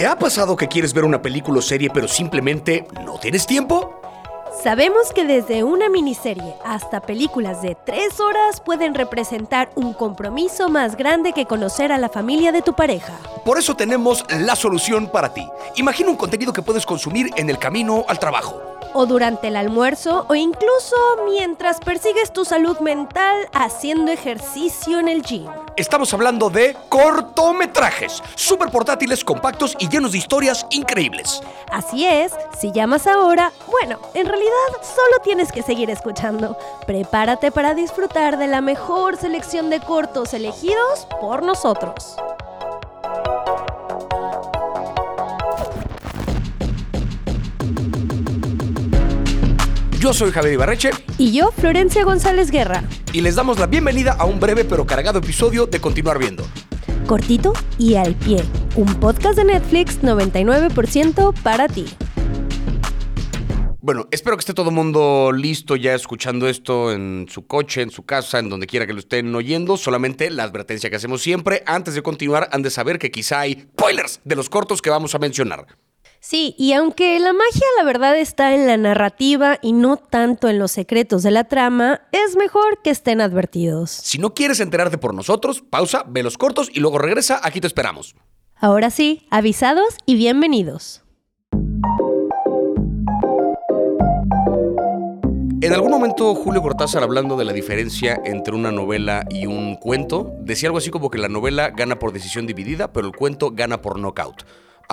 ¿Te ha pasado que quieres ver una película o serie pero simplemente no tienes tiempo? Sabemos que desde una miniserie hasta películas de tres horas pueden representar un compromiso más grande que conocer a la familia de tu pareja. Por eso tenemos la solución para ti. Imagina un contenido que puedes consumir en el camino al trabajo o durante el almuerzo o incluso mientras persigues tu salud mental haciendo ejercicio en el gym. Estamos hablando de cortometrajes, súper portátiles, compactos y llenos de historias increíbles. Así es, si llamas ahora, bueno, en realidad solo tienes que seguir escuchando. Prepárate para disfrutar de la mejor selección de cortos elegidos por nosotros. Yo soy Javier Ibarreche. Y yo, Florencia González Guerra. Y les damos la bienvenida a un breve pero cargado episodio de Continuar Viendo. Cortito y al pie. Un podcast de Netflix 99% para ti. Bueno, espero que esté todo el mundo listo ya escuchando esto en su coche, en su casa, en donde quiera que lo estén oyendo. Solamente la advertencia que hacemos siempre, antes de continuar, han de saber que quizá hay spoilers de los cortos que vamos a mencionar. Sí, y aunque la magia la verdad está en la narrativa y no tanto en los secretos de la trama, es mejor que estén advertidos. Si no quieres enterarte por nosotros, pausa, ve los cortos y luego regresa, aquí te esperamos. Ahora sí, avisados y bienvenidos. En algún momento Julio Cortázar hablando de la diferencia entre una novela y un cuento, decía algo así como que la novela gana por decisión dividida, pero el cuento gana por knockout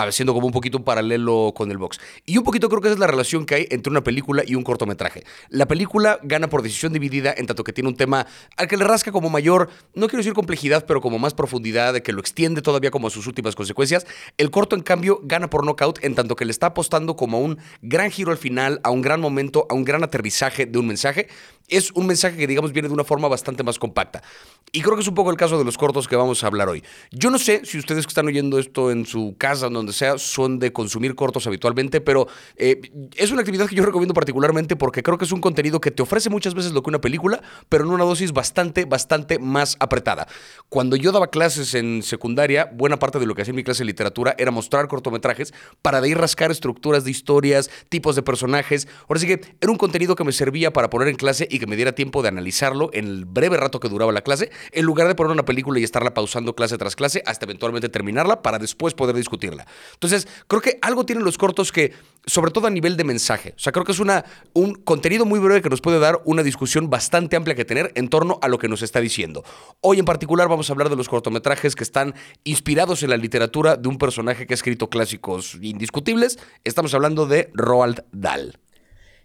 haciendo como un poquito un paralelo con el box. Y un poquito creo que esa es la relación que hay entre una película y un cortometraje. La película gana por decisión dividida en tanto que tiene un tema al que le rasca como mayor, no quiero decir complejidad, pero como más profundidad, de que lo extiende todavía como a sus últimas consecuencias. El corto, en cambio, gana por knockout en tanto que le está apostando como a un gran giro al final, a un gran momento, a un gran aterrizaje de un mensaje es un mensaje que, digamos, viene de una forma bastante más compacta. Y creo que es un poco el caso de los cortos que vamos a hablar hoy. Yo no sé si ustedes que están oyendo esto en su casa, donde sea, son de consumir cortos habitualmente, pero eh, es una actividad que yo recomiendo particularmente porque creo que es un contenido que te ofrece muchas veces lo que una película, pero en una dosis bastante, bastante más apretada. Cuando yo daba clases en secundaria, buena parte de lo que hacía en mi clase de literatura era mostrar cortometrajes para de ahí rascar estructuras de historias, tipos de personajes. Ahora sí que era un contenido que me servía para poner en clase que me diera tiempo de analizarlo en el breve rato que duraba la clase, en lugar de poner una película y estarla pausando clase tras clase hasta eventualmente terminarla para después poder discutirla. Entonces, creo que algo tienen los cortos que, sobre todo a nivel de mensaje, o sea, creo que es una, un contenido muy breve que nos puede dar una discusión bastante amplia que tener en torno a lo que nos está diciendo. Hoy en particular vamos a hablar de los cortometrajes que están inspirados en la literatura de un personaje que ha escrito clásicos indiscutibles. Estamos hablando de Roald Dahl.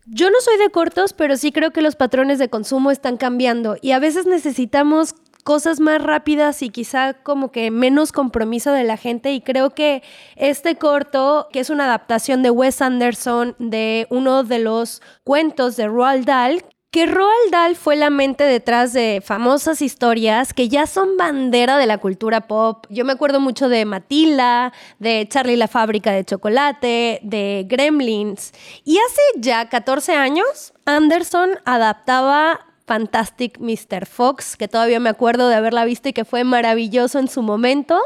Yo no soy de cortos, pero sí creo que los patrones de consumo están cambiando y a veces necesitamos cosas más rápidas y quizá como que menos compromiso de la gente y creo que este corto, que es una adaptación de Wes Anderson de uno de los cuentos de Roald Dahl, que Roald Dahl fue la mente detrás de famosas historias que ya son bandera de la cultura pop. Yo me acuerdo mucho de Matilda, de Charlie la fábrica de chocolate, de Gremlins. Y hace ya 14 años, Anderson adaptaba Fantastic Mr. Fox, que todavía me acuerdo de haberla visto y que fue maravilloso en su momento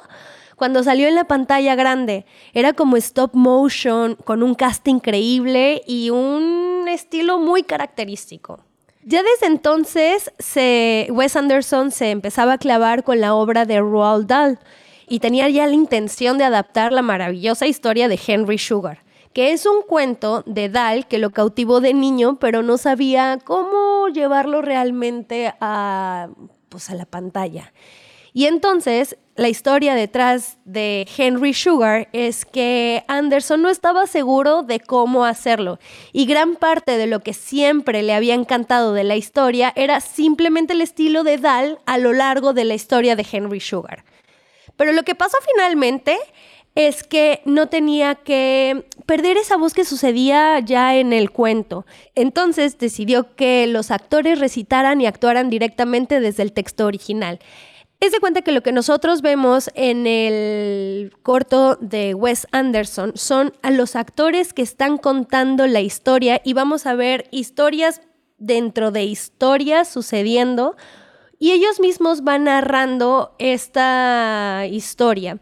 cuando salió en la pantalla grande. Era como stop motion, con un cast increíble y un estilo muy característico. Ya desde entonces Wes Anderson se empezaba a clavar con la obra de Roald Dahl y tenía ya la intención de adaptar la maravillosa historia de Henry Sugar, que es un cuento de Dahl que lo cautivó de niño, pero no sabía cómo llevarlo realmente a, pues, a la pantalla. Y entonces la historia detrás de Henry Sugar es que Anderson no estaba seguro de cómo hacerlo y gran parte de lo que siempre le había encantado de la historia era simplemente el estilo de Dahl a lo largo de la historia de Henry Sugar. Pero lo que pasó finalmente es que no tenía que perder esa voz que sucedía ya en el cuento. Entonces decidió que los actores recitaran y actuaran directamente desde el texto original. Es de cuenta que lo que nosotros vemos en el corto de Wes Anderson son a los actores que están contando la historia y vamos a ver historias dentro de historias sucediendo y ellos mismos van narrando esta historia.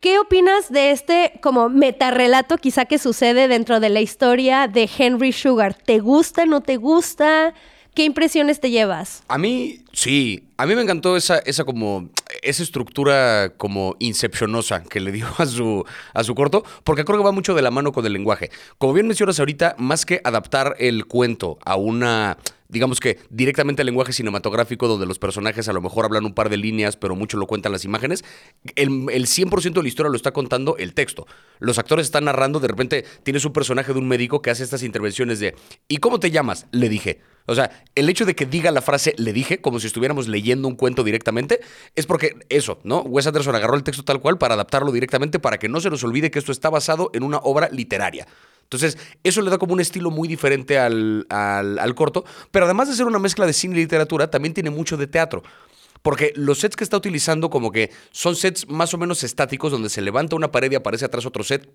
¿Qué opinas de este como metarrelato quizá que sucede dentro de la historia de Henry Sugar? ¿Te gusta, no te gusta? ¿Qué impresiones te llevas? A mí, sí. A mí me encantó esa, esa como. esa estructura como incepcionosa que le dio a su, a su corto, porque creo que va mucho de la mano con el lenguaje. Como bien mencionas ahorita, más que adaptar el cuento a una digamos que directamente al lenguaje cinematográfico donde los personajes a lo mejor hablan un par de líneas, pero mucho lo cuentan las imágenes, el, el 100% de la historia lo está contando el texto. Los actores están narrando, de repente tienes un personaje de un médico que hace estas intervenciones de ¿y cómo te llamas? Le dije. O sea, el hecho de que diga la frase le dije, como si estuviéramos leyendo un cuento directamente, es porque eso, ¿no? Wes Anderson agarró el texto tal cual para adaptarlo directamente para que no se nos olvide que esto está basado en una obra literaria. Entonces, eso le da como un estilo muy diferente al, al, corto, pero además de ser una mezcla de cine y literatura, también tiene mucho de teatro. Porque los sets que está utilizando como que son sets más o menos estáticos donde se levanta una pared y aparece atrás otro set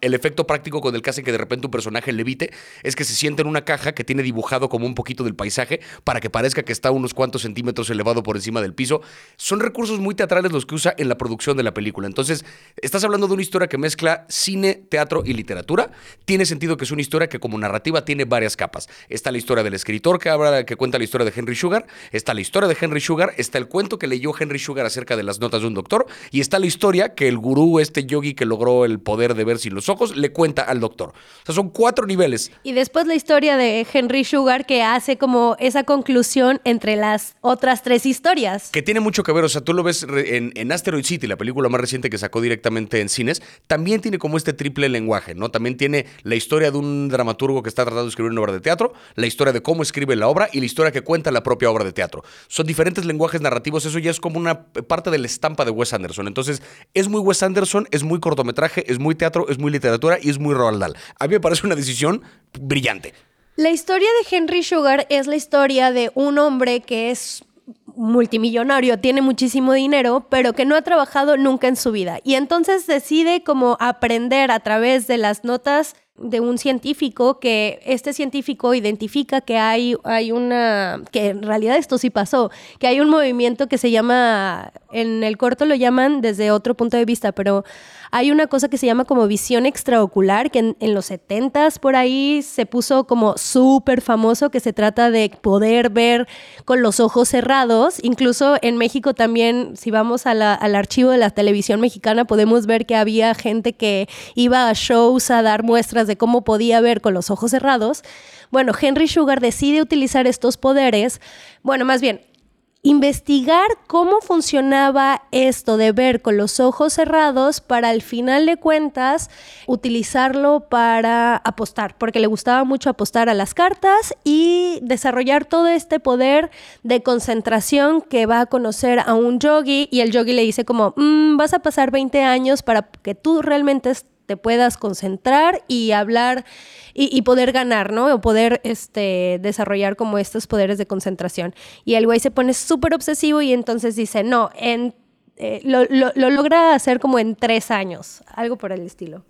el efecto práctico con el que hace que de repente un personaje levite es que se siente en una caja que tiene dibujado como un poquito del paisaje para que parezca que está unos cuantos centímetros elevado por encima del piso. Son recursos muy teatrales los que usa en la producción de la película. Entonces, estás hablando de una historia que mezcla cine, teatro y literatura. Tiene sentido que es una historia que como narrativa tiene varias capas. Está la historia del escritor que, habla, que cuenta la historia de Henry Sugar, está la historia de Henry Sugar, está el cuento que leyó Henry Sugar acerca de las notas de un doctor y está la historia que el gurú, este yogi que logró el poder de ver si los ojos le cuenta al doctor. O sea, son cuatro niveles. Y después la historia de Henry Sugar que hace como esa conclusión entre las otras tres historias. Que tiene mucho que ver, o sea, tú lo ves en, en Asteroid City, la película más reciente que sacó directamente en cines, también tiene como este triple lenguaje, ¿no? También tiene la historia de un dramaturgo que está tratando de escribir una obra de teatro, la historia de cómo escribe la obra y la historia que cuenta la propia obra de teatro. Son diferentes lenguajes narrativos, eso ya es como una parte de la estampa de Wes Anderson. Entonces, es muy Wes Anderson, es muy cortometraje, es muy teatro, es muy literatura y es muy Roald Dahl. A mí me parece una decisión brillante. La historia de Henry Sugar es la historia de un hombre que es multimillonario, tiene muchísimo dinero, pero que no ha trabajado nunca en su vida. Y entonces decide como aprender a través de las notas de un científico que este científico identifica que hay, hay una, que en realidad esto sí pasó, que hay un movimiento que se llama, en el corto lo llaman desde otro punto de vista, pero hay una cosa que se llama como visión extraocular, que en, los 70s por ahí se puso como súper famoso, que se trata de poder ver con los ojos cerrados. Incluso en México también, si vamos al archivo de la televisión mexicana, podemos ver que había gente que iba a shows a dar muestras de cómo podía ver con los ojos cerrados. Bueno, Henry Sugar decide utilizar estos poderes, bueno, más bien, investigar cómo funcionaba esto de ver con los ojos cerrados para al final de cuentas utilizarlo para apostar, porque le gustaba mucho apostar a las cartas y desarrollar todo este poder de concentración que va a conocer a un yogi y el yogi le dice como, mm, vas a pasar 20 años para que tú realmente te puedas concentrar y hablar y, poder ganar, ¿no? O poder este, desarrollar como estos poderes de concentración. Y el güey se pone súper obsesivo y entonces dice, no, en, eh, lo, lo logra hacer como en tres años, algo por el estilo.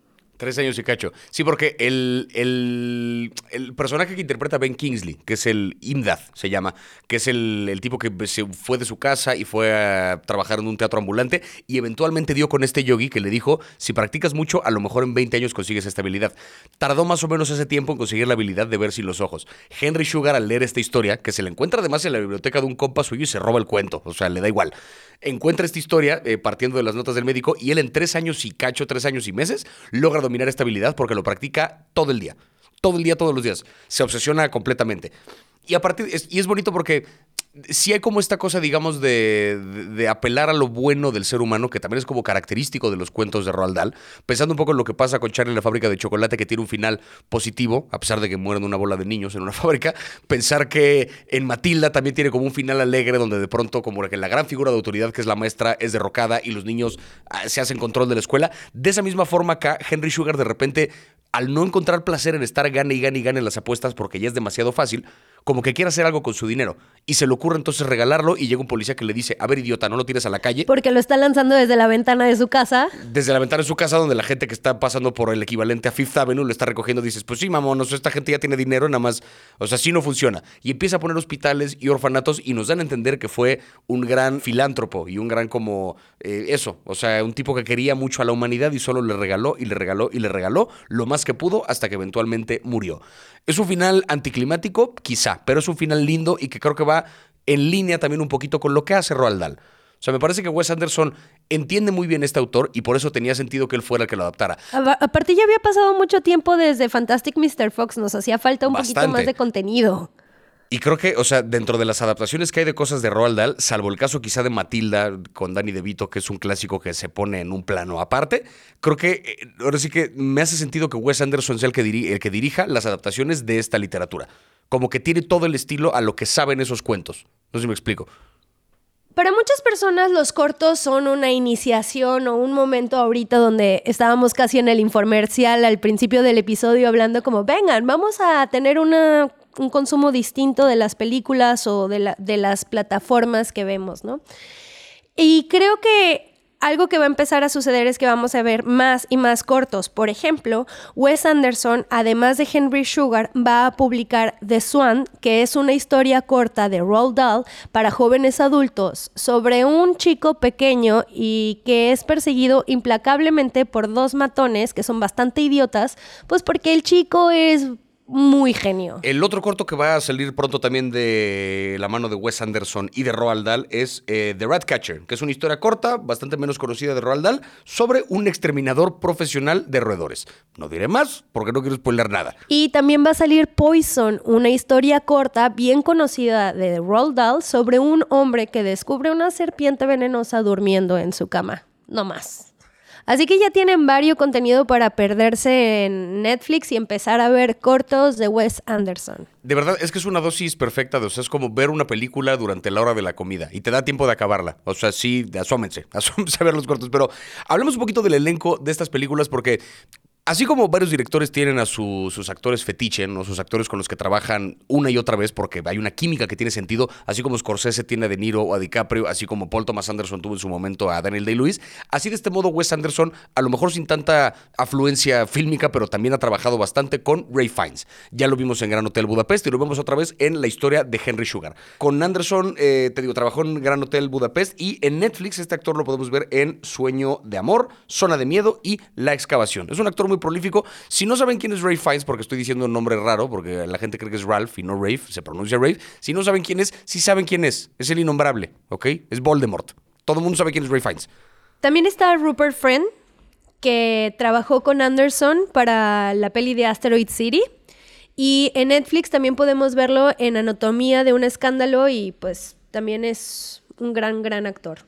Tres años y cacho. Sí, porque el, el, personaje que interpreta Ben Kingsley, que es el Imdad, se llama, que es el, tipo que se fue de su casa y fue a trabajar en un teatro ambulante y eventualmente dio con este yogi que le dijo, si practicas mucho, a lo mejor en 20 años consigues esta habilidad. Tardó más o menos ese tiempo en conseguir la habilidad de ver sin los ojos. Henry Sugar, al leer esta historia, que se la encuentra además en la biblioteca de un compa suyo y se roba el cuento, o sea, le da igual. Encuentra esta historia eh, partiendo de las notas del médico y él en tres años y cacho, tres años y meses, logra dominar esta habilidad porque lo practica todo el día. Todo el día, todos los días. Se obsesiona completamente. Y, a partir, y es bonito porque sí hay como esta cosa, digamos, de, apelar a lo bueno del ser humano, que también es como característico de los cuentos de Roald Dahl, pensando un poco en lo que pasa con Charlie en la fábrica de chocolate, que tiene un final positivo, a pesar de que mueren una bola de niños en una fábrica, pensar que en Matilda también tiene como un final alegre, donde de pronto como la gran figura de autoridad que es la maestra es derrocada y los niños ah, se hacen control de la escuela. De esa misma forma acá, Henry Sugar de repente, al no encontrar placer en estar gane y gane y gane en las apuestas porque ya es demasiado fácil, como que quiere hacer algo con su dinero. Y se le ocurre entonces regalarlo y llega un policía que le dice, a ver idiota, no lo tires a la calle. Porque lo está lanzando desde la ventana de su casa. Desde la ventana de su casa donde la gente que está pasando por el equivalente a Fifth Avenue lo está recogiendo, dices, pues sí, mamonos, esta gente ya tiene dinero, nada más, o sea, así no funciona. Y empieza a poner hospitales y orfanatos y nos dan a entender que fue un gran filántropo y un gran como eh, eso, o sea, un tipo que quería mucho a la humanidad y solo le regaló y le regaló y le regaló lo más que pudo hasta que eventualmente murió. Es un final anticlimático, quizá, pero es un final lindo y que creo que va en línea también un poquito con lo que hace Roald Dahl. O sea, me parece que Wes Anderson entiende muy bien este autor y por eso tenía sentido que él fuera el que lo adaptara. Aparte ya había pasado mucho tiempo desde Fantastic Mr. Fox, nos hacía falta un poquito más de contenido. Y creo que, o sea, dentro de las adaptaciones que hay de cosas de Roald Dahl, salvo el caso quizá de Matilda con Danny DeVito, que es un clásico que se pone en un plano aparte, creo que eh, ahora sí que me hace sentido que Wes Anderson sea el que, el que dirija las adaptaciones de esta literatura. Como que tiene todo el estilo a lo que saben esos cuentos. No sé si me explico. Para muchas personas los cortos son una iniciación o un momento ahorita donde estábamos casi en el informercial al principio del episodio hablando como, vengan, vamos a tener una, un consumo distinto de las películas o de, las plataformas que vemos, ¿no? Y creo que algo que va a empezar a suceder es que vamos a ver más y más cortos. Por ejemplo, Wes Anderson, además de Henry Sugar, va a publicar The Swan, que es una historia corta de Roald Dahl para jóvenes adultos sobre un chico pequeño y que es perseguido implacablemente por dos matones que son bastante idiotas, pues porque el chico es muy genio. El otro corto que va a salir pronto también de la mano de Wes Anderson y de Roald Dahl es eh, The Ratcatcher, que es una historia corta, bastante menos conocida de Roald Dahl, sobre un exterminador profesional de roedores. No diré más porque no quiero spoiler nada. Y también va a salir Poison, una historia corta bien conocida de Roald Dahl sobre un hombre que descubre una serpiente venenosa durmiendo en su cama. No más. Así que ya tienen varios contenido para perderse en Netflix y empezar a ver cortos de Wes Anderson. De verdad, es que es una dosis perfecta, de, o sea, es como ver una película durante la hora de la comida y te da tiempo de acabarla. O sea, sí, asómense, asómense a ver los cortos. Pero hablemos un poquito del elenco de estas películas porque Así como varios directores tienen a sus actores fetiche, ¿no? sus actores con los que trabajan una y otra vez porque hay una química que tiene sentido, así como Scorsese tiene a De Niro o a DiCaprio, así como Paul Thomas Anderson tuvo en su momento a Daniel Day-Lewis, así de este modo Wes Anderson, a lo mejor sin tanta afluencia fílmica, pero también ha trabajado bastante con Ray Fiennes. Ya lo vimos en Gran Hotel Budapest y lo vemos otra vez en la historia de Henry Sugar. Con Anderson, eh, te digo, trabajó en Gran Hotel Budapest y en Netflix este actor lo podemos ver en Sueño de Amor, Zona de Miedo y La Excavación. Es un actor muy prolífico. Si no saben quién es Ray Fiennes, porque estoy diciendo un nombre raro, porque la gente cree que es Ralph y no Rafe, se pronuncia Rafe. Si no saben quién es, sí saben quién es. Es el innombrable, ¿ok? Es Voldemort. Todo el mundo sabe quién es Ray Fiennes. También está Rupert Friend, que trabajó con Anderson para la peli de Asteroid City. Y en Netflix también podemos verlo en Anatomía de un escándalo y pues también es un gran, gran actor.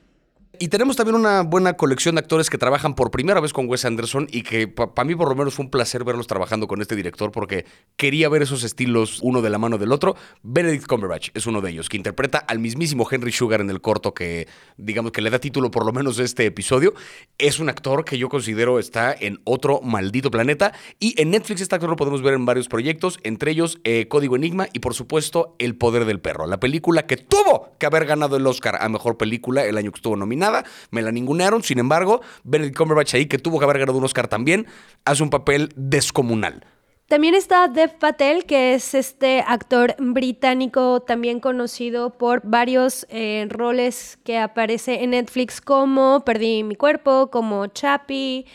Y tenemos también una buena colección de actores que trabajan por primera vez con Wes Anderson y que para mí por lo menos fue un placer verlos trabajando con este director porque quería ver esos estilos uno de la mano del otro. Benedict Cumberbatch es uno de ellos, que interpreta al mismísimo Henry Sugar en el corto que digamos que le da título por lo menos de este episodio. Es un actor que yo considero está en otro maldito planeta y en Netflix este actor lo podemos ver en varios proyectos, entre ellos eh, Código Enigma y por supuesto El Poder del Perro, la película que tuvo que haber ganado el Oscar a Mejor Película el año que estuvo nominada me la ningunearon. Sin embargo, Benedict Cumberbatch ahí, que tuvo que haber ganado un Oscar también, hace un papel descomunal. También está Dev Patel, que es este actor británico también conocido por varios eh, roles que aparece en Netflix como Perdí mi cuerpo, como Chappie,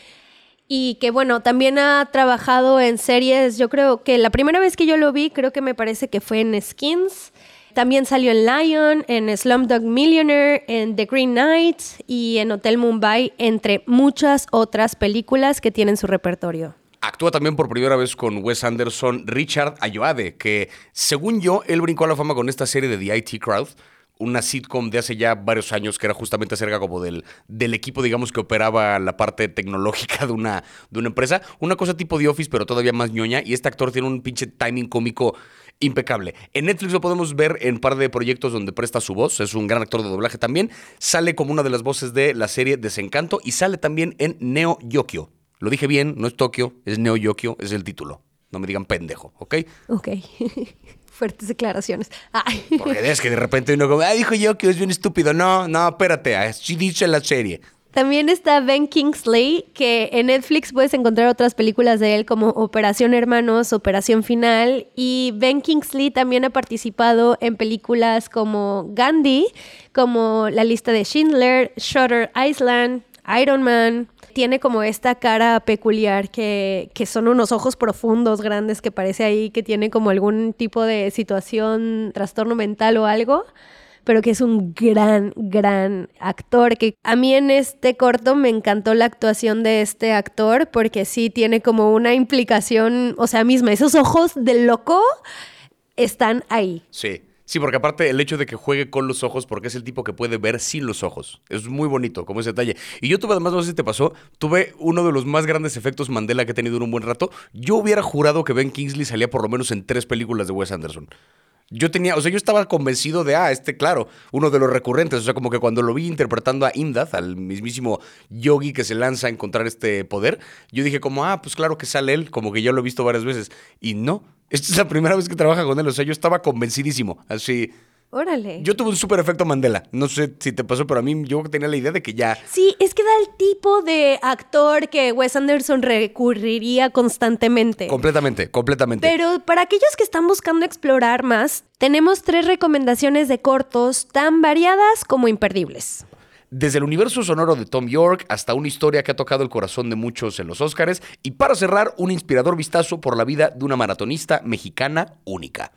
y que bueno, también ha trabajado en series, yo creo que la primera vez que yo lo vi, creo que me parece que fue en Skins. También salió en Lion, en Slumdog Millionaire, en The Green Knight y en Hotel Mumbai, entre muchas otras películas que tienen su repertorio. Actúa también por primera vez con Wes Anderson Richard Ayoade, que según yo, él brincó a la fama con esta serie de The IT Crowd, una sitcom de hace ya varios años que era justamente acerca como del, del equipo, digamos, que operaba la parte tecnológica de una, de una empresa. Una cosa tipo The Office, pero todavía más ñoña. Y este actor tiene un pinche timing cómico impecable. En Netflix lo podemos ver en un par de proyectos donde presta su voz. Es un gran actor de doblaje también. Sale como una de las voces de la serie Desencanto y sale también en Neo Yokio. Lo dije bien, no es Tokio, es Neo Yokio, es el título. No me digan pendejo, ¿ok? Ok. Fuertes declaraciones. Ay. Porque es que de repente uno como, ah, dijo yo que es bien estúpido. No, no, espérate, así dice la serie. También está Ben Kingsley, que en Netflix puedes encontrar otras películas de él como Operación Hermanos, Operación Final. Y Ben Kingsley también ha participado en películas como Gandhi, como La lista de Schindler, Shutter Island, Iron Man. Tiene como esta cara peculiar que, que son unos ojos profundos, grandes, que parece ahí que tiene como algún tipo de situación, trastorno mental o algo pero que es un gran, gran actor. Que a mí en este corto me encantó la actuación de este actor porque sí tiene como una implicación, o sea, misma, esos ojos del loco están ahí. Sí. Sí, porque aparte el hecho de que juegue con los ojos, porque es el tipo que puede ver sin los ojos. Es muy bonito, como ese detalle. Y yo tuve, además, no sé si te pasó, tuve uno de los más grandes efectos Mandela que he tenido en un buen rato. Yo hubiera jurado que Ben Kingsley salía por lo menos en tres películas de Wes Anderson. Yo tenía, o sea, yo estaba convencido de, ah, este, claro, uno de los recurrentes. O sea, como que cuando lo vi interpretando a Imdad, al mismísimo yogi que se lanza a encontrar este poder, yo dije como, ah, pues claro que sale él, como que ya lo he visto varias veces. Y no, esta es la primera vez que trabaja con él. O sea, yo estaba convencidísimo. Así. Órale. Yo tuve un súper efecto Mandela. No sé si te pasó, pero a mí yo tenía la idea de que ya. Sí, es que da el tipo de actor que Wes Anderson recurriría constantemente. Completamente, completamente. Pero para aquellos que están buscando explorar más, tenemos tres recomendaciones de cortos tan variadas como imperdibles. Desde el universo sonoro de Tom York hasta una historia que ha tocado el corazón de muchos en los Oscars y para cerrar un inspirador vistazo por la vida de una maratonista mexicana única.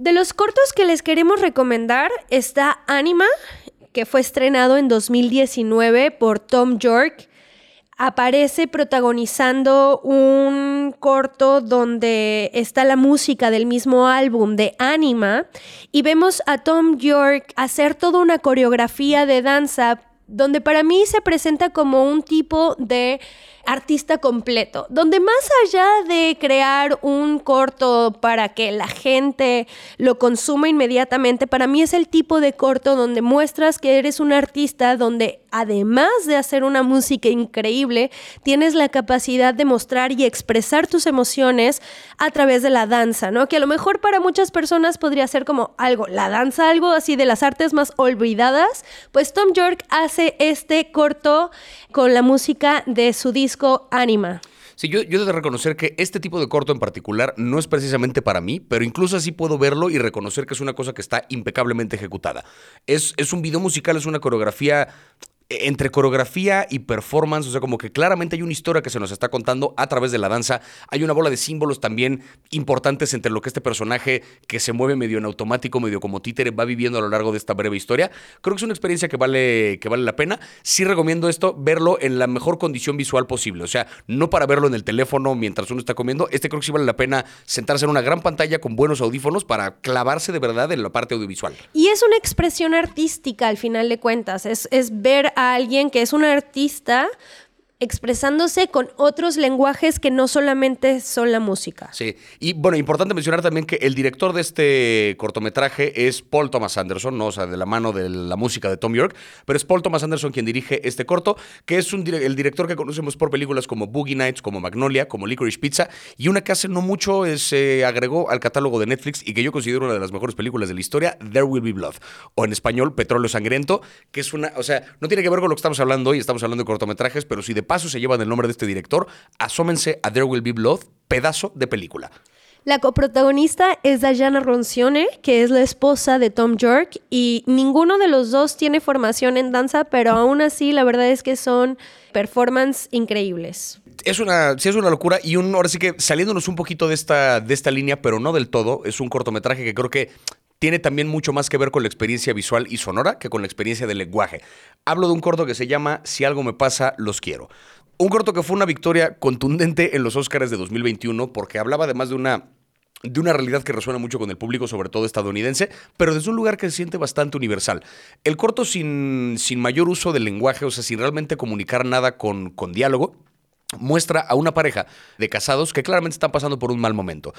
De los cortos que les queremos recomendar está Anima, que fue estrenado en 2019 por Tom York. Aparece protagonizando un corto donde está la música del mismo álbum de Anima y vemos a Tom York hacer toda una coreografía de danza donde para mí se presenta como un tipo de artista completo, donde más allá de crear un corto para que la gente lo consuma inmediatamente, para mí es el tipo de corto donde muestras que eres un artista, donde además de hacer una música increíble, tienes la capacidad de mostrar y expresar tus emociones a través de la danza, ¿no? Que a lo mejor para muchas personas podría ser como algo, la danza, algo así de las artes más olvidadas, pues Tom York hace este corto con la música de su disco Anima. Sí, yo, yo de reconocer que este tipo de corto en particular no es precisamente para mí, pero incluso así puedo verlo y reconocer que es una cosa que está impecablemente ejecutada. Es, es un video musical, es una coreografía entre coreografía y performance, o sea, como que claramente hay una historia que se nos está contando a través de la danza. Hay una bola de símbolos también importantes entre lo que este personaje que se mueve medio en automático, medio como títere, va viviendo a lo largo de esta breve historia. Creo que es una experiencia que vale, que vale la pena. Sí recomiendo esto, verlo en la mejor condición visual posible. O sea, no para verlo en el teléfono mientras uno está comiendo. Este creo que sí vale la pena sentarse en una gran pantalla con buenos audífonos para clavarse de verdad en la parte audiovisual. Y es una expresión artística al final de cuentas. Es, es ver alguien que es un artista expresándose con otros lenguajes que no solamente son la música. Sí, y bueno, importante mencionar también que el director de este cortometraje es Paul Thomas Anderson, ¿no? o sea, de la mano de la música de Tom York, pero es Paul Thomas Anderson quien dirige este corto, que es el director que conocemos por películas como Boogie Nights, como Magnolia, como Licorice Pizza, y una que hace no mucho se agregó al catálogo de Netflix y que yo considero una de las mejores películas de la historia, There Will Be Blood, o en español, Petróleo Sangriento, que es una, o sea, no tiene que ver con lo que estamos hablando hoy, estamos hablando de cortometrajes, pero si de paso se llevan el nombre de este director, asómense a There Will Be Blood, pedazo de película. La coprotagonista es Diana Roncione, que es la esposa de Tom York, y ninguno de los dos tiene formación en danza, pero aún así la verdad es que son performances increíbles. Es una, sí es una locura y un, ahora sí que saliéndonos un poquito de esta, de esta línea, pero no del todo, es un cortometraje que creo que tiene también mucho más que ver con la experiencia visual y sonora que con la experiencia del lenguaje. Hablo de un corto que se llama Si algo me pasa, los quiero. Un corto que fue una victoria contundente en los Oscars de 2021 porque hablaba además de una de una realidad que resuena mucho con el público, sobre todo estadounidense, pero desde un lugar que se siente bastante universal. El corto sin, sin mayor uso del lenguaje, o sea, sin realmente comunicar nada con, con diálogo, muestra a una pareja de casados que claramente están pasando por un mal momento.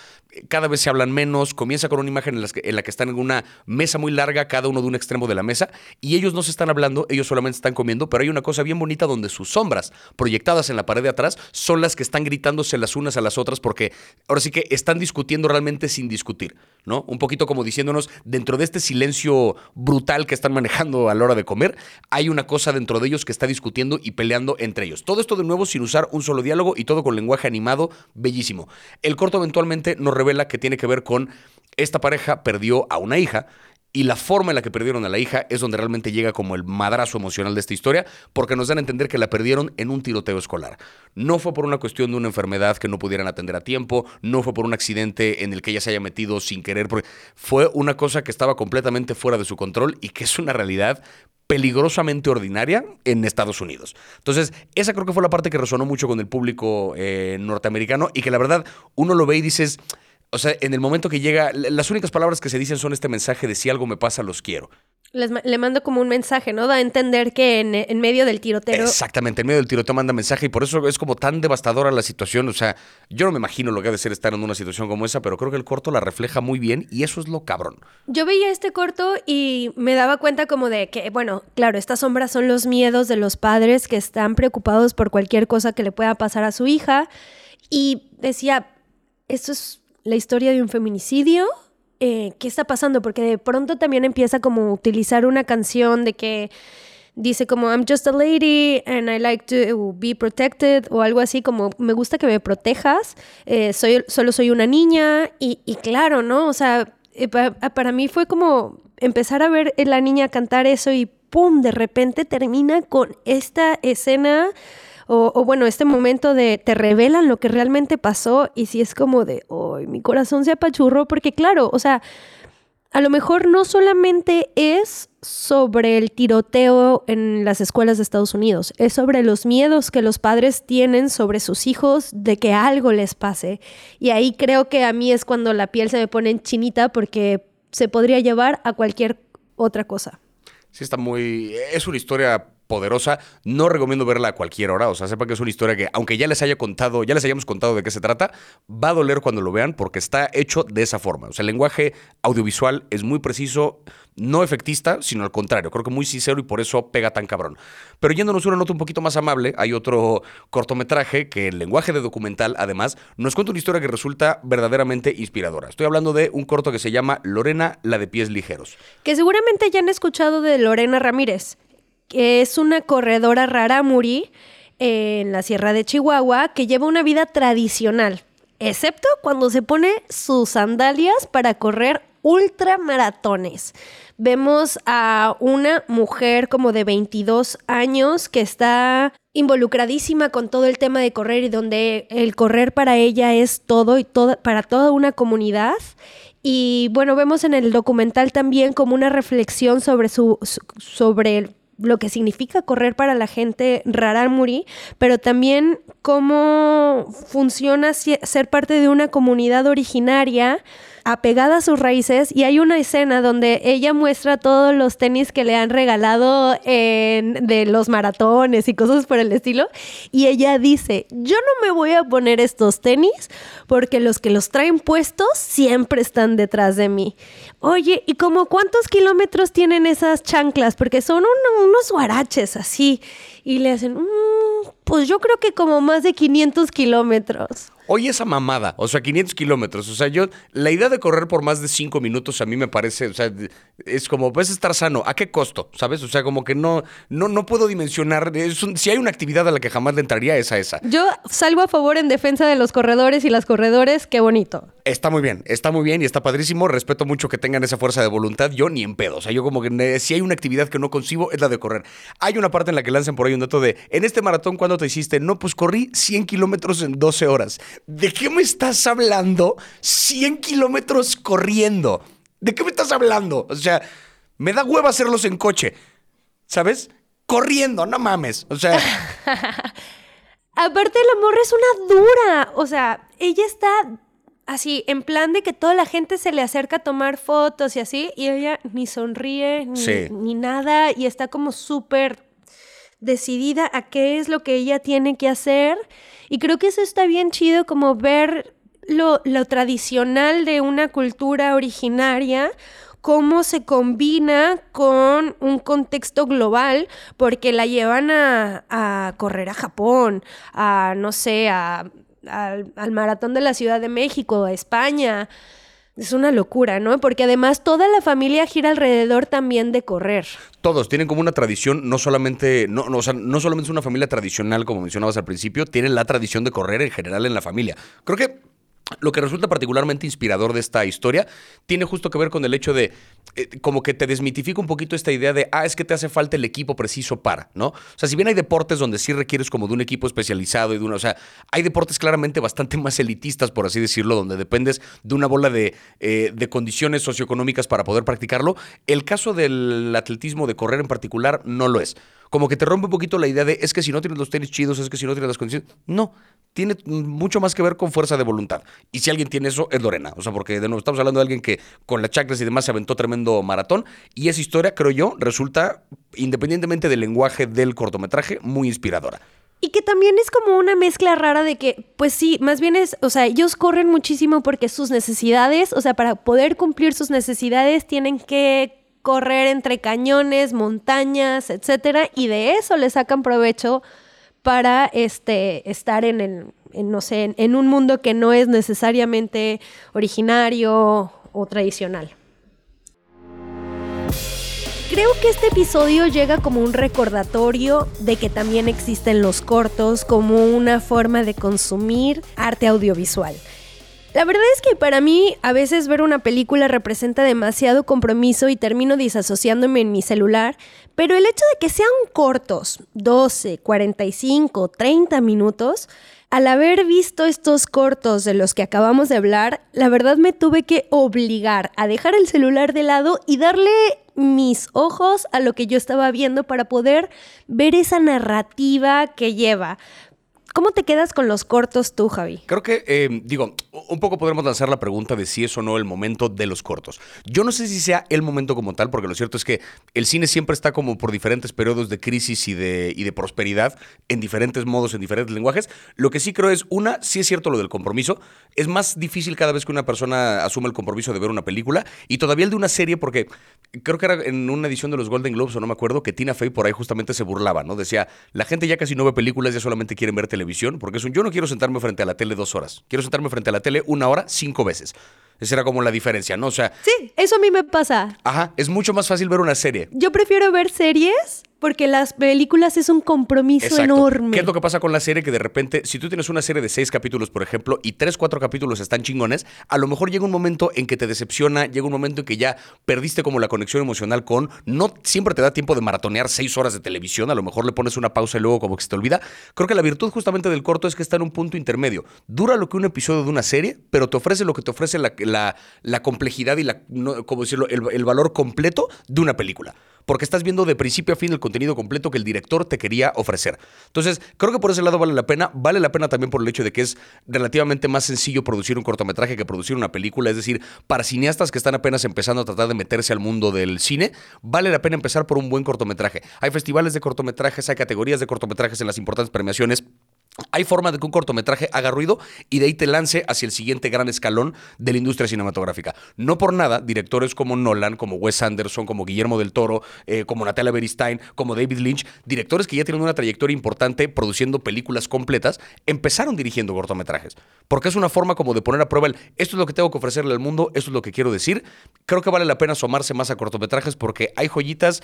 Cada vez se hablan menos, comienza con una imagen en la, que, están en una mesa muy larga, cada uno de un extremo de la mesa, y ellos no se están hablando, ellos solamente están comiendo, pero hay una cosa bien bonita donde sus sombras proyectadas en la pared de atrás son las que están gritándose las unas a las otras porque ahora sí que están discutiendo realmente sin discutir, ¿no? Un poquito como diciéndonos, dentro de este silencio brutal que están manejando a la hora de comer, hay una cosa dentro de ellos que está discutiendo y peleando entre ellos. Todo esto de nuevo sin usar un solo diálogo y todo con lenguaje animado bellísimo. El corto eventualmente nos revela que tiene que ver con esta pareja perdió a una hija y la forma en la que perdieron a la hija es donde realmente llega como el madrazo emocional de esta historia, porque nos dan a entender que la perdieron en un tiroteo escolar. No fue por una cuestión de una enfermedad que no pudieran atender a tiempo, no fue por un accidente en el que ella se haya metido sin querer, porque fue una cosa que estaba completamente fuera de su control y que es una realidad peligrosamente ordinaria en Estados Unidos. Entonces, esa creo que fue la parte que resonó mucho con el público eh, norteamericano y que la verdad uno lo ve y dices, o sea, en el momento que llega, las únicas palabras que se dicen son este mensaje de si algo me pasa, los quiero le mando como un mensaje, ¿no? Da a entender que en, medio del tiroteo. Exactamente, en medio del tiroteo manda mensaje y por eso es como tan devastadora la situación. O sea, yo no me imagino lo que ha de ser estar en una situación como esa, pero creo que el corto la refleja muy bien y eso es lo cabrón. Yo veía este corto y me daba cuenta como de que, bueno, claro, estas sombras son los miedos de los padres que están preocupados por cualquier cosa que le pueda pasar a su hija. Y decía, esto es la historia de un feminicidio eh, qué está pasando, porque de pronto también empieza como a utilizar una canción de que dice como I'm just a lady and I like to be protected o algo así como me gusta que me protejas, eh, soy, solo soy una niña y, claro, ¿no? O sea, eh, para mí fue como empezar a ver la niña cantar eso y ¡pum! De repente termina con esta escena o, bueno, este momento de te revelan lo que realmente pasó y si es como de, ¡ay, mi corazón se apachurró! Porque claro, o sea, a lo mejor no solamente es sobre el tiroteo en las escuelas de Estados Unidos, es sobre los miedos que los padres tienen sobre sus hijos de que algo les pase. Y ahí creo que a mí es cuando la piel se me pone en chinita porque se podría llevar a cualquier otra cosa. Sí, está muy... Es una historia poderosa. No recomiendo verla a cualquier hora. O sea, sepa que es una historia que, aunque ya les haya contado, ya les hayamos contado de qué se trata, va a doler cuando lo vean porque está hecho de esa forma. O sea, el lenguaje audiovisual es muy preciso, no efectista, sino al contrario. Creo que muy sincero y por eso pega tan cabrón. Pero yéndonos a una nota un poquito más amable, hay otro cortometraje que en lenguaje de documental, además, nos cuenta una historia que resulta verdaderamente inspiradora. Estoy hablando de un corto que se llama Lorena, la de pies ligeros. Que seguramente ya han escuchado de Lorena Ramírez que es una corredora rara muri en la Sierra de Chihuahua que lleva una vida tradicional, excepto cuando se pone sus sandalias para correr ultramaratones. Vemos a una mujer como de 22 años que está involucradísima con todo el tema de correr y donde el correr para ella es todo y para toda una comunidad. Y bueno, vemos en el documental también como una reflexión sobre su sobre lo que significa correr para la gente Raramuri, pero también cómo funciona ser parte de una comunidad originaria apegada a sus raíces y hay una escena donde ella muestra todos los tenis que le han regalado de los maratones y cosas por el estilo y ella dice, yo no me voy a poner estos tenis porque los que los traen puestos siempre están detrás de mí. Oye, ¿y como cuántos kilómetros tienen esas chanclas? Porque son unos guaraches así. Y le hacen, mm, pues yo creo que como más de 500 kilómetros. Oye, esa mamada, o sea, 500 kilómetros. O sea, yo, la idea de correr por más de 5 minutos a mí me parece, o sea, es como, pues estar sano. ¿A qué costo? ¿Sabes? O sea, como que no, no, no puedo dimensionar. si hay una actividad a la que jamás le entraría, es a esa. Yo salgo a favor en defensa de los corredores y las corredores, qué bonito. Está muy bien, está muy bien y está padrísimo. Respeto mucho que tengan esa fuerza de voluntad. Yo ni en pedo. O sea, yo como que si hay una actividad que no concibo, es la de correr. Hay una parte en la que lanzan por ahí un dato de, en este maratón, ¿cuándo te hiciste? No, pues corrí 100 kilómetros en 12 horas. ¿De qué me estás hablando? 100 kilómetros corriendo. ¿De qué me estás hablando? O sea, me da hueva hacerlos en coche. ¿Sabes? Corriendo, no mames. O sea. Aparte, el amor es una dura. O sea, ella está así, en plan de que toda la gente se le acerca a tomar fotos y así, y ella ni sonríe, ni, ni nada, y está como súper decidida a qué es lo que ella tiene que hacer. Y creo que eso está bien chido como ver lo, tradicional de una cultura originaria cómo se combina con un contexto global, porque la llevan a, correr a Japón, a, no sé, al, al maratón de la Ciudad de México, a España. Es una locura, ¿no? Porque además toda la familia gira alrededor también de correr. Todos tienen como una tradición, no solamente, no, no, o sea, no solamente es una familia tradicional, como mencionabas al principio, tienen la tradición de correr en general en la familia. Creo que lo que resulta particularmente inspirador de esta historia tiene justo que ver con el hecho de, eh, como que te desmitifica un poquito esta idea de, ah, es que te hace falta el equipo preciso para, ¿no? O sea, si bien hay deportes donde sí requieres como de un equipo especializado y de una, o sea, hay deportes claramente bastante más elitistas, por así decirlo, donde dependes de una bola de, eh, de condiciones socioeconómicas para poder practicarlo. El caso del atletismo de correr en particular no lo es como que te rompe un poquito la idea de es que si no tienes los tenis chidos, es que si no tienes las condiciones. No, tiene mucho más que ver con fuerza de voluntad. Y si alguien tiene eso, es Lorena. O sea, porque de nuevo estamos hablando de alguien que con las chacras y demás se aventó tremendo maratón. Y esa historia, creo yo, resulta, independientemente del lenguaje del cortometraje, muy inspiradora. Y que también es como una mezcla rara de que, pues sí, más bien es, o sea, ellos corren muchísimo porque sus necesidades, o sea, para poder cumplir sus necesidades tienen que correr entre cañones, montañas, etcétera, y de eso le sacan provecho para este, estar en, el, no sé, en un mundo que no es necesariamente originario o tradicional. Creo que este episodio llega como un recordatorio de que también existen los cortos como una forma de consumir arte audiovisual. La verdad es que para mí a veces ver una película representa demasiado compromiso y termino disasociándome en mi celular, pero el hecho de que sean cortos, 12, 45, 30 minutos, al haber visto estos cortos de los que acabamos de hablar, la verdad me tuve que obligar a dejar el celular de lado y darle mis ojos a lo que yo estaba viendo para poder ver esa narrativa que lleva. ¿Cómo te quedas con los cortos tú, Javi? Creo que, eh, digo, un poco podremos lanzar la pregunta de si es o no el momento de los cortos. Yo no sé si sea el momento como tal, porque lo cierto es que el cine siempre está como por diferentes periodos de crisis y de, y de prosperidad, en diferentes modos, en diferentes lenguajes. Lo que sí creo es, una, sí es cierto lo del compromiso. Es más difícil cada vez que una persona asume el compromiso de ver una película y todavía el de una serie, porque creo que era en una edición de los Golden Globes, o no me acuerdo, que Tina Fey por ahí justamente se burlaba, ¿no? Decía, la gente ya casi no ve películas, ya solamente quieren ver televisión, porque es un, yo no quiero sentarme frente a la tele dos horas, quiero sentarme frente a la tele una hora cinco veces. Esa era como la diferencia, ¿no? O sea... Sí, eso a mí me pasa. Ajá, es mucho más fácil ver una serie. Yo prefiero ver series porque las películas es un compromiso enorme. ¿Qué es lo que pasa con la serie? Que de repente, si tú tienes una serie de seis capítulos, por ejemplo, y tres, cuatro capítulos están chingones, a lo mejor llega un momento en que te decepciona, llega un momento en que ya perdiste como la conexión emocional con. No siempre te da tiempo de maratonear seis horas de televisión, a lo mejor le pones una pausa y luego como que se te olvida. Creo que la virtud justamente del corto es que está en un punto intermedio. Dura lo que un episodio de una serie, pero te ofrece lo que te ofrece la, la, complejidad y la, como decirlo, el valor completo de una película porque estás viendo de principio a fin el contenido completo que el director te quería ofrecer. Entonces, creo que por ese lado vale la pena. Vale la pena también por el hecho de que es relativamente más sencillo producir un cortometraje que producir una película. Es decir, para cineastas que están apenas empezando a tratar de meterse al mundo del cine, vale la pena empezar por un buen cortometraje. Hay festivales de cortometrajes, hay categorías de cortometrajes en las importantes premiaciones. Hay forma de que un cortometraje haga ruido y de ahí te lance hacia el siguiente gran escalón de la industria cinematográfica. No por nada, directores como Nolan, como Wes Anderson, como Guillermo del Toro, eh, como Natalia Beristain, como David Lynch, directores que ya tienen una trayectoria importante produciendo películas completas, empezaron dirigiendo cortometrajes. Porque es una forma como de poner a prueba el, esto es lo que tengo que ofrecerle al mundo, esto es lo que quiero decir. Creo que vale la pena asomarse más a cortometrajes porque hay joyitas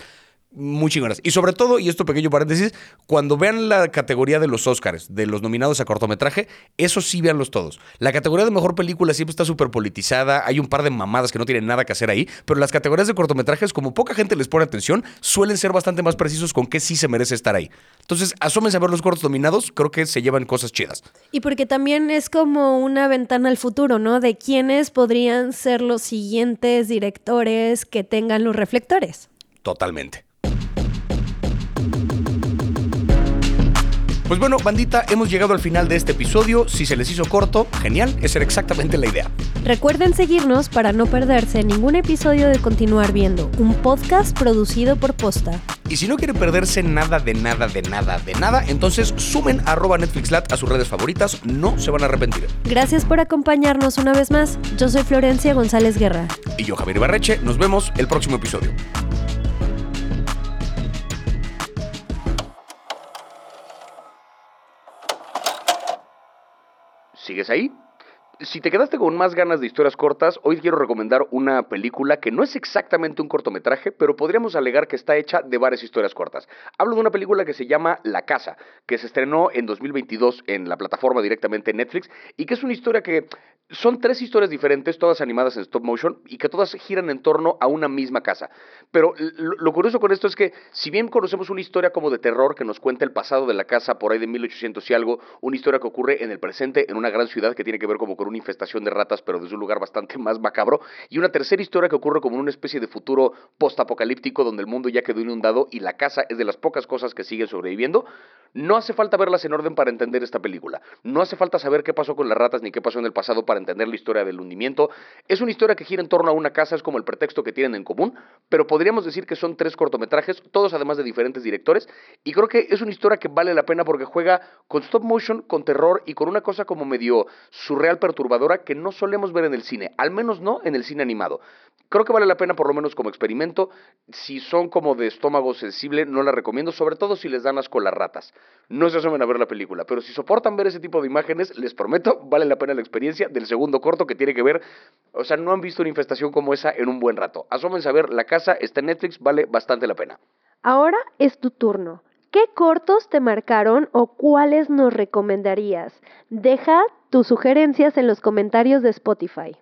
muy chingonas. Y sobre todo, y esto pequeño paréntesis, cuando vean la categoría de los Oscars, de los nominados a cortometraje, eso sí véanlos todos. La categoría de mejor película siempre está súper politizada, hay un par de mamadas que no tienen nada que hacer ahí, pero las categorías de cortometrajes, como poca gente les pone atención, suelen ser bastante más precisos con qué sí se merece estar ahí. Entonces, asómense a ver los cortos nominados, creo que se llevan cosas chidas. Y porque también es como una ventana al futuro, ¿no? De quiénes podrían ser los siguientes directores que tengan los reflectores. Totalmente. Pues bueno, bandita, hemos llegado al final de este episodio. Si se les hizo corto, genial, esa era exactamente la idea. Recuerden seguirnos para no perderse ningún episodio de Continuar Viendo, un podcast producido por Posta. Y si no quieren perderse nada de nada de nada de nada, entonces sumen arroba NetflixLat a sus redes favoritas, no se van a arrepentir. Gracias por acompañarnos una vez más. Yo soy Florencia González Guerra. Y yo Javier Barreche, nos vemos el próximo episodio. ¿Sigues ahí? Si te quedaste con más ganas de historias cortas, hoy quiero recomendar una película que no es exactamente un cortometraje, pero podríamos alegar que está hecha de varias historias cortas. Hablo de una película que se llama La Casa, que se estrenó en 2022 en la plataforma directamente Netflix y que es una historia que son tres historias diferentes, todas animadas en stop motion y que todas giran en torno a una misma casa. Pero lo, curioso con esto es que si bien conocemos una historia como de terror que nos cuenta el pasado de la casa por ahí de 1800 y algo, una historia que ocurre en el presente en una gran ciudad que tiene que ver con una infestación de ratas, pero desde un lugar bastante más macabro. Y una tercera historia que ocurre como en una especie de futuro postapocalíptico donde el mundo ya quedó inundado y la casa es de las pocas cosas que siguen sobreviviendo. No hace falta verlas en orden para entender esta película. No hace falta saber qué pasó con las ratas ni qué pasó en el pasado para entender la historia del hundimiento. Es una historia que gira en torno a una casa, es como el pretexto que tienen en común, pero podríamos decir que son tres cortometrajes, todos además de diferentes directores, y creo que es una historia que vale la pena porque juega con stop motion, con terror y con una cosa como medio surreal perturbadora que no solemos ver en el cine, al menos no en el cine animado. Creo que vale la pena por lo menos como experimento. Si son como de estómago sensible, no la recomiendo, sobre todo si les dan asco las ratas. No se asomen a ver la película, pero si soportan ver ese tipo de imágenes, les prometo, vale la pena la experiencia del segundo corto que tiene que ver, o sea, no han visto una infestación como esa en un buen rato. Asómense a ver, la casa está en Netflix, vale bastante la pena. Ahora es tu turno. ¿Qué cortos te marcaron o cuáles nos recomendarías? Deja tus sugerencias en los comentarios de Spotify.